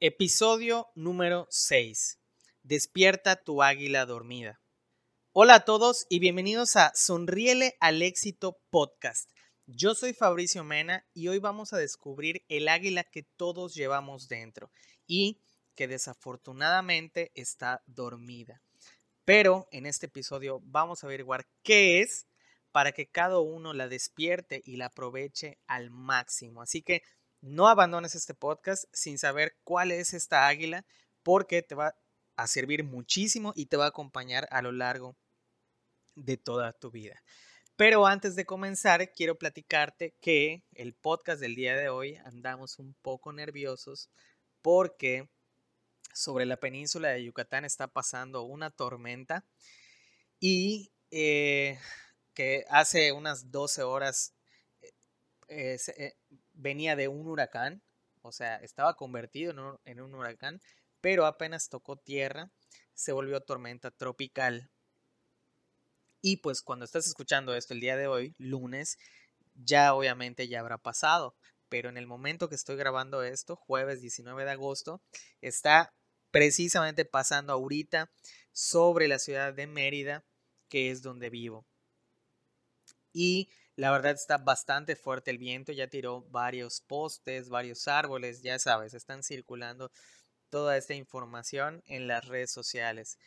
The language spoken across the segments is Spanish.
Episodio número 6. Despierta tu águila dormida. Hola a todos y bienvenidos a Sonríele al éxito podcast. Yo soy Fabricio Mena y hoy vamos a descubrir el águila que todos llevamos dentro y que desafortunadamente está dormida. Pero en este episodio vamos a averiguar qué es para que cada uno la despierte y la aproveche al máximo. Así que no abandones este podcast sin saber cuál es esta águila porque te va a servir muchísimo y te va a acompañar a lo largo de toda tu vida. Pero antes de comenzar, quiero platicarte que el podcast del día de hoy andamos un poco nerviosos porque sobre la península de Yucatán está pasando una tormenta y eh, que hace unas 12 horas eh, eh, venía de un huracán, o sea, estaba convertido en un, huracán, pero apenas tocó tierra, se volvió tormenta tropical. Y pues cuando estás escuchando esto el día de hoy, lunes, ya obviamente ya habrá pasado. Pero en el momento que estoy grabando esto, jueves 19 de agosto, está precisamente pasando ahorita sobre la ciudad de Mérida, que es donde vivo y la verdad está bastante fuerte el viento, ya tiró varios postes, varios árboles, ya sabes, están circulando toda esta información en las redes sociales.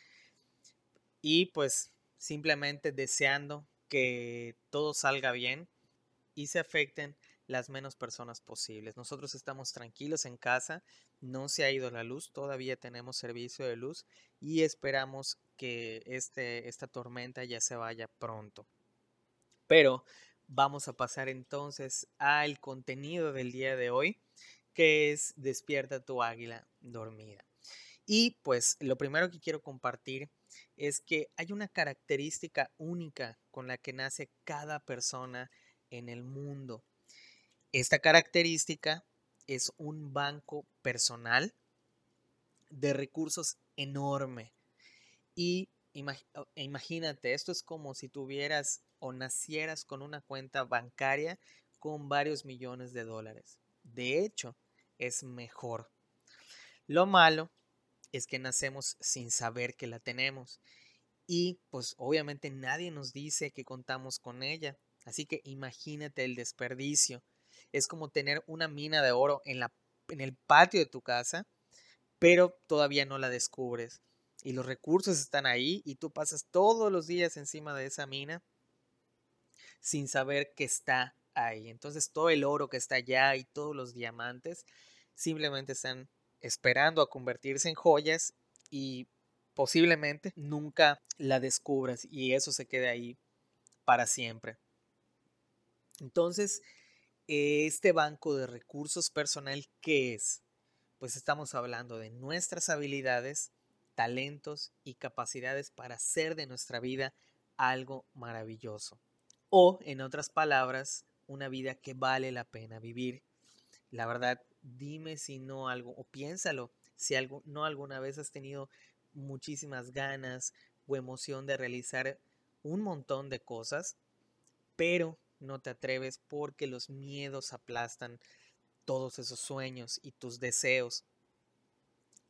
Y pues simplemente deseando que todo salga bien y se afecten las menos personas posibles. Nosotros estamos tranquilos en casa, no se ha ido la luz, todavía tenemos servicio de luz y esperamos que este, esta tormenta ya se vaya pronto. Pero vamos a pasar entonces al contenido del día de hoy, que es Despierta tu águila dormida. Y pues lo primero que quiero compartir es que hay una característica única con la que nace cada persona en el mundo. Esta característica es un banco personal de recursos enorme. Y imagínate, esto es como si tuvieras o nacieras con una cuenta bancaria con varios millones de dólares. De hecho, es mejor. Lo malo es que nacemos sin saber que la tenemos y pues obviamente nadie nos dice que contamos con ella. Así que imagínate el desperdicio. Es como tener una mina de oro en, la, en el patio de tu casa, pero todavía no la descubres. Y los recursos están ahí y tú pasas todos los días encima de esa mina sin saber que está ahí. Entonces todo el oro que está allá y todos los diamantes simplemente están esperando a convertirse en joyas y posiblemente nunca la descubras y eso se quede ahí para siempre. Entonces, este banco de recursos personal, ¿qué es? Pues estamos hablando de nuestras habilidades, talentos y capacidades para hacer de nuestra vida algo maravilloso o, en otras palabras, una vida que vale la pena vivir. La verdad, dime si no algo, o piénsalo, si algo, no alguna vez has tenido muchísimas ganas o emoción de realizar un montón de cosas, pero no te atreves porque los miedos aplastan todos esos sueños y tus deseos.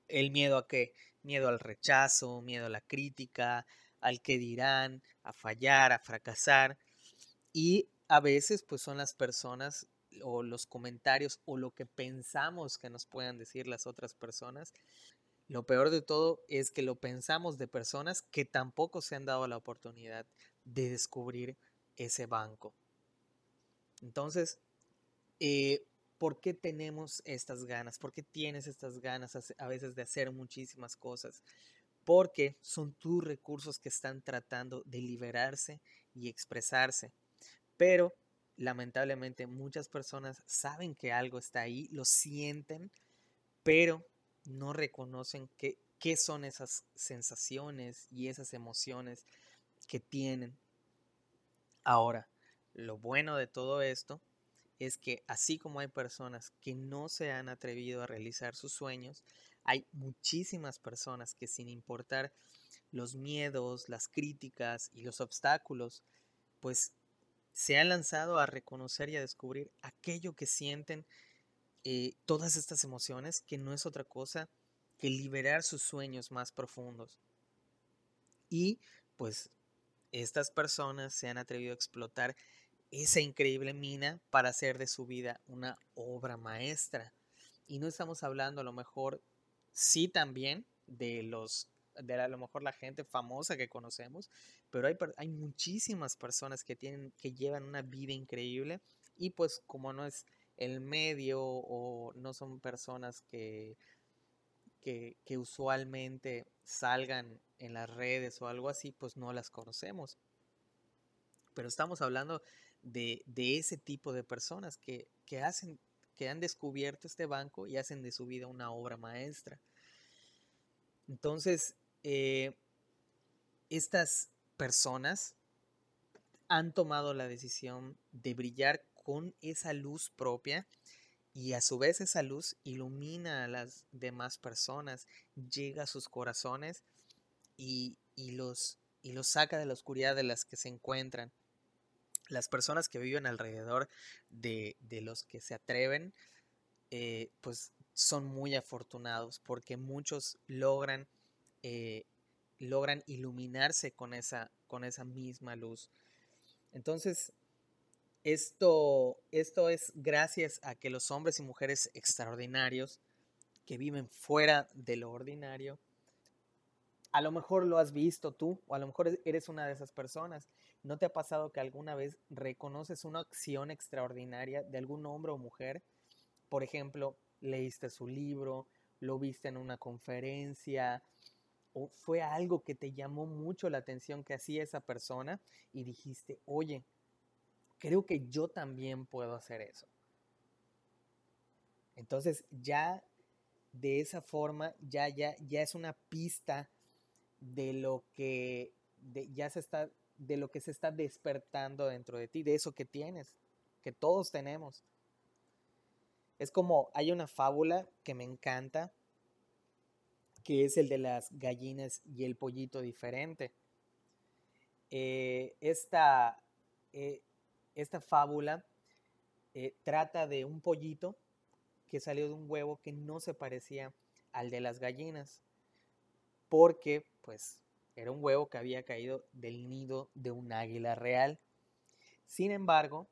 El miedo a qué? Miedo al rechazo, miedo a la crítica, al que dirán, a fallar, a fracasar. Y a veces pues son las personas o los comentarios o lo que pensamos que nos puedan decir las otras personas. Lo peor de todo es que lo pensamos de personas que tampoco se han dado la oportunidad de descubrir ese banco. Entonces, eh, ¿por qué tenemos estas ganas? ¿Por qué tienes estas ganas a veces de hacer muchísimas cosas? Porque son tus recursos que están tratando de liberarse y expresarse pero lamentablemente muchas personas saben que algo está ahí, lo sienten, pero no reconocen qué son esas sensaciones y esas emociones que tienen. Ahora, lo bueno de todo esto es que así como hay personas que no se han atrevido a realizar sus sueños, hay muchísimas personas que sin importar los miedos, las críticas y los obstáculos, pues se han lanzado a reconocer y a descubrir aquello que sienten eh, todas estas emociones que no es otra cosa que liberar sus sueños más profundos. Y pues estas personas se han atrevido a explotar esa increíble mina para hacer de su vida una obra maestra. Y no estamos hablando a lo mejor, sí también, de los de a lo mejor la gente famosa que conocemos, pero hay, hay muchísimas personas que tienen, que llevan una vida increíble y pues como no es el medio o no son personas que, que, usualmente salgan en las redes o algo así, pues no las conocemos. Pero estamos hablando de, de ese tipo de personas que, que, hacen, que han descubierto este banco y hacen de su vida una obra maestra. Entonces, eh, estas personas han tomado la decisión de brillar con esa luz propia y a su vez esa luz ilumina a las demás personas, llega a sus corazones y, los, y los saca de la oscuridad de las que se encuentran. Las personas que viven alrededor de, los que se atreven, eh, pues son muy afortunados porque muchos logran eh, logran iluminarse con esa, con esa misma luz. Entonces, esto, esto es gracias a que los hombres y mujeres extraordinarios que viven fuera de lo ordinario, a lo mejor lo has visto tú o a lo mejor eres una de esas personas. ¿No te ha pasado que alguna vez reconoces una acción extraordinaria de algún hombre o mujer? Por ejemplo, leíste su libro, lo viste en una conferencia, o fue algo que te llamó mucho la atención que hacía esa persona y dijiste, oye, creo que yo también puedo hacer eso. Entonces ya de esa forma ya, ya, ya es una pista de lo que ya se está de lo que se está despertando dentro de ti, de eso que tienes, que todos tenemos. Es como hay una fábula que me encanta que es el de las gallinas y el pollito diferente. Eh, esta, eh, esta, fábula eh, trata de un pollito que salió de un huevo que no se parecía al de las gallinas, porque pues era un huevo que había caído del nido de un águila real. Sin embargo,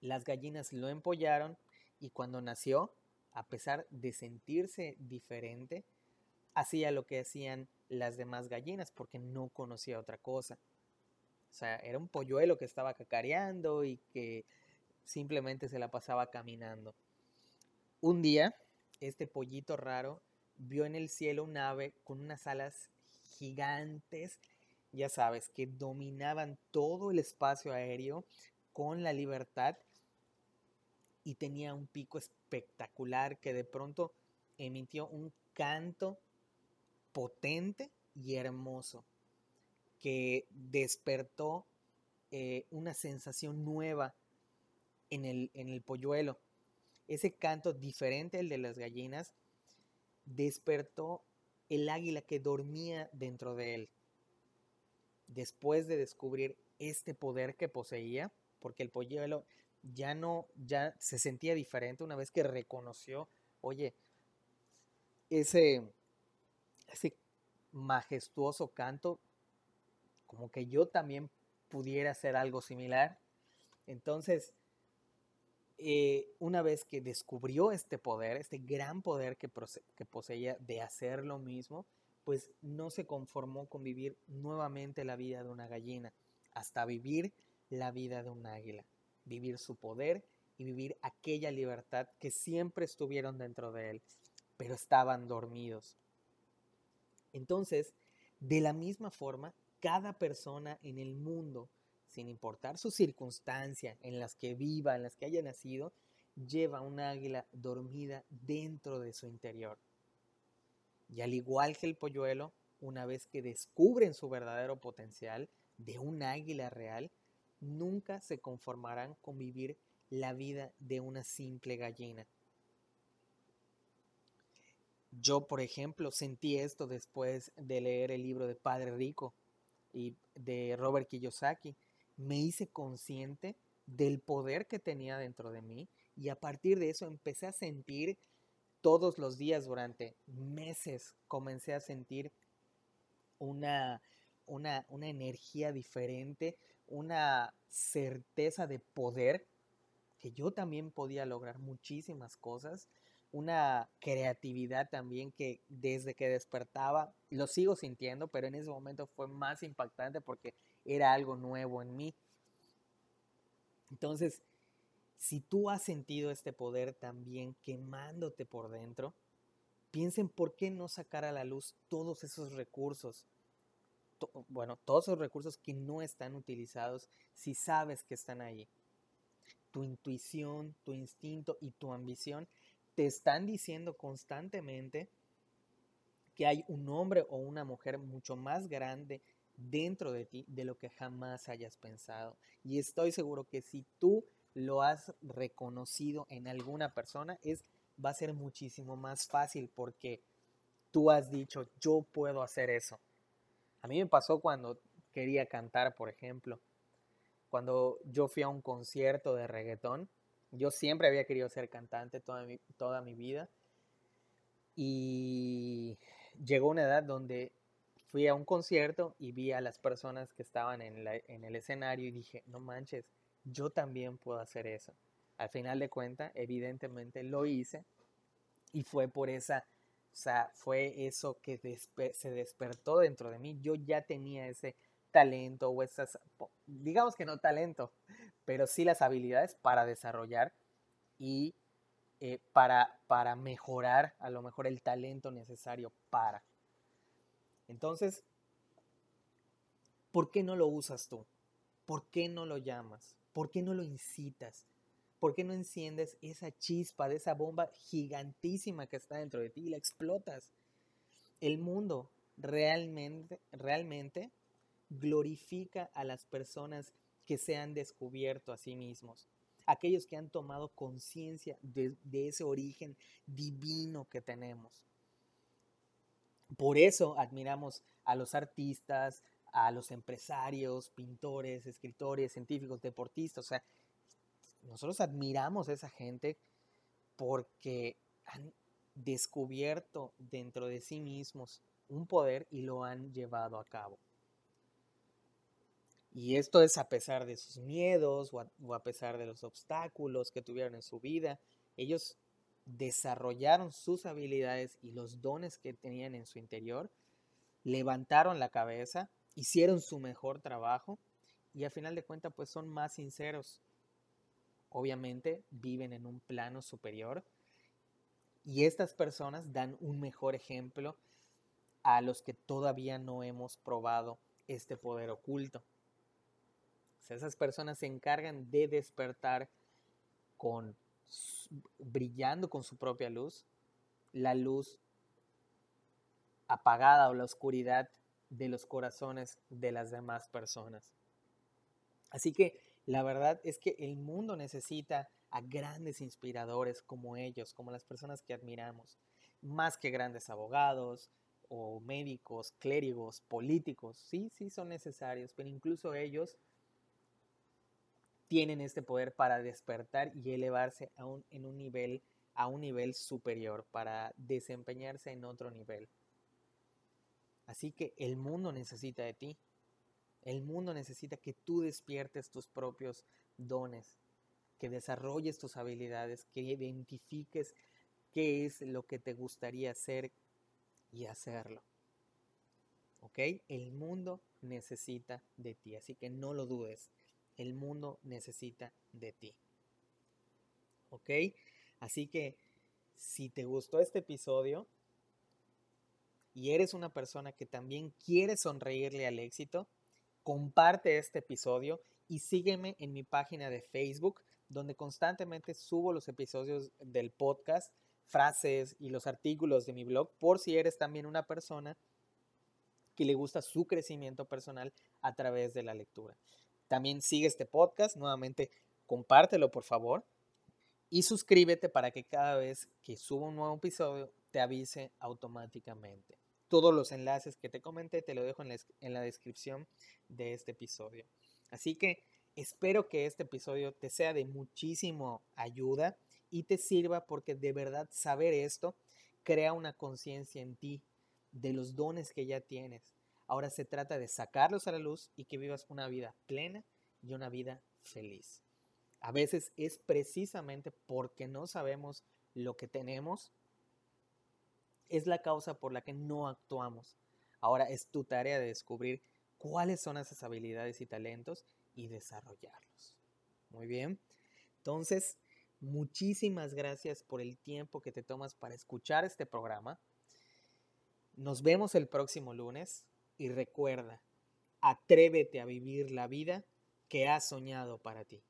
las gallinas lo empollaron y cuando nació, a pesar de sentirse diferente, hacía lo que hacían las demás gallinas porque no conocía otra cosa. O sea, era un polluelo que estaba cacareando y que simplemente se la pasaba caminando. Un día, este pollito raro vio en el cielo un ave con unas alas gigantes, ya sabes, que dominaban todo el espacio aéreo con la libertad y tenía un pico espectacular que de pronto emitió un canto potente y hermoso que despertó eh, una sensación nueva en el, en el polluelo. Ese canto diferente al de las gallinas despertó el águila que dormía dentro de él. Después de descubrir este poder que poseía, porque el polluelo ya no, ya se sentía diferente una vez que reconoció, oye, ese, ese majestuoso canto, como que yo también pudiera hacer algo similar. Entonces, eh, una vez que descubrió este poder, este gran poder que, que poseía de hacer lo mismo, pues no se conformó con vivir nuevamente la vida de una gallina, hasta vivir la vida de un águila, vivir su poder y vivir aquella libertad que siempre estuvieron dentro de él, pero estaban dormidos. Entonces, de la misma forma, cada persona en el mundo, sin importar su circunstancia en las que viva, en las que haya nacido, lleva una águila dormida dentro de su interior. Y al igual que el polluelo, una vez que descubren su verdadero potencial de un águila real, nunca se conformarán con vivir la vida de una simple gallina. Yo, por ejemplo, sentí esto después de leer el libro de Padre Rico y de Robert Kiyosaki. Me hice consciente del poder que tenía dentro de mí Y a partir de eso empecé a sentir todos los días durante meses, comencé a sentir una, una, una energía diferente, una certeza de poder, que yo también podía lograr muchísimas cosas, una creatividad también que desde que despertaba, lo sigo sintiendo, pero en ese momento fue más impactante porque era algo nuevo en mí. Entonces, si tú has sentido este poder también quemándote por dentro, piensen por qué no sacar a la luz todos esos recursos. Bueno, todos esos recursos que no están utilizados si sabes que están ahí. Tu intuición, tu instinto y tu ambición te están diciendo constantemente que hay un hombre o una mujer mucho más grande dentro de ti de lo que jamás hayas pensado. Y estoy seguro que si tú lo has reconocido en alguna persona, es, va a ser muchísimo más fácil porque tú has dicho, yo puedo hacer eso. A mí me pasó cuando quería cantar, por ejemplo. Cuando yo fui a un concierto de reggaetón, yo siempre había querido ser cantante toda mi, toda mi vida. Y llegó una edad donde fui a un concierto y vi a las personas que estaban en, en el escenario y dije, no manches, yo también puedo hacer eso. Al final de cuentas, evidentemente lo hice y fue por esa, o sea, fue eso que se despertó dentro de mí. Yo ya tenía ese talento o esas, digamos que no talento, pero sí las habilidades para desarrollar y eh, para, para mejorar a lo mejor el talento necesario para. Entonces, ¿por qué no lo usas tú? ¿Por qué no lo llamas? ¿Por qué no lo incitas? ¿Por qué no enciendes esa chispa de esa bomba gigantísima que está dentro de ti y la explotas? El mundo realmente, realmente glorifica a las personas que se han descubierto a sí mismos, aquellos que han tomado conciencia de, ese origen divino que tenemos. Por eso admiramos a los artistas, a los empresarios, pintores, escritores, científicos, deportistas. O sea, nosotros admiramos a esa gente porque han descubierto dentro de sí mismos un poder y lo han llevado a cabo. Y esto es a pesar de sus miedos o a, pesar de los obstáculos que tuvieron en su vida. Ellos desarrollaron sus habilidades y los dones que tenían en su interior, levantaron la cabeza, hicieron su mejor trabajo y a final de cuentas pues son más sinceros. Obviamente viven en un plano superior y estas personas dan un mejor ejemplo a los que todavía no hemos probado este poder oculto. Esas personas se encargan de despertar con brillando con su propia luz, la luz apagada o la oscuridad de los corazones de las demás personas. Así que la verdad es que el mundo necesita a grandes inspiradores como ellos, como las personas que admiramos, más que grandes abogados o médicos, clérigos, políticos. Sí, sí son necesarios, pero incluso ellos tienen este poder para despertar y elevarse a un, en un nivel, a un nivel superior, para desempeñarse en otro nivel. Así que el mundo necesita de ti. El mundo necesita que tú despiertes tus propios dones, que desarrolles tus habilidades, que identifiques qué es lo que te gustaría hacer y hacerlo. ¿Ok? El mundo necesita de ti, así que no lo dudes. El mundo necesita de ti. ¿Ok? Así que si te gustó este episodio y eres una persona que también quiere sonreírle al éxito, comparte este episodio y sígueme en mi página de Facebook, donde constantemente subo los episodios del podcast, frases y los artículos de mi blog, por si eres también una persona que le gusta su crecimiento personal a través de la lectura. También sigue este podcast, nuevamente compártelo por favor y suscríbete para que cada vez que suba un nuevo episodio te avise automáticamente. Todos los enlaces que te comenté te lo dejo en la, en la descripción de este episodio. Así que Espero que este episodio te sea de muchísimo ayuda y te sirva porque de verdad saber esto crea una conciencia en ti de los dones que ya tienes. Ahora se trata de sacarlos a la luz y que vivas una vida plena y una vida feliz. A veces es precisamente porque no sabemos lo que tenemos, es la causa por la que no actuamos. Ahora es tu tarea de descubrir cuáles son esas habilidades y talentos y desarrollarlos. Muy bien. Entonces, muchísimas gracias por el tiempo que te tomas para escuchar este programa. Nos vemos el próximo lunes y recuerda, atrévete a vivir la vida que has soñado para ti.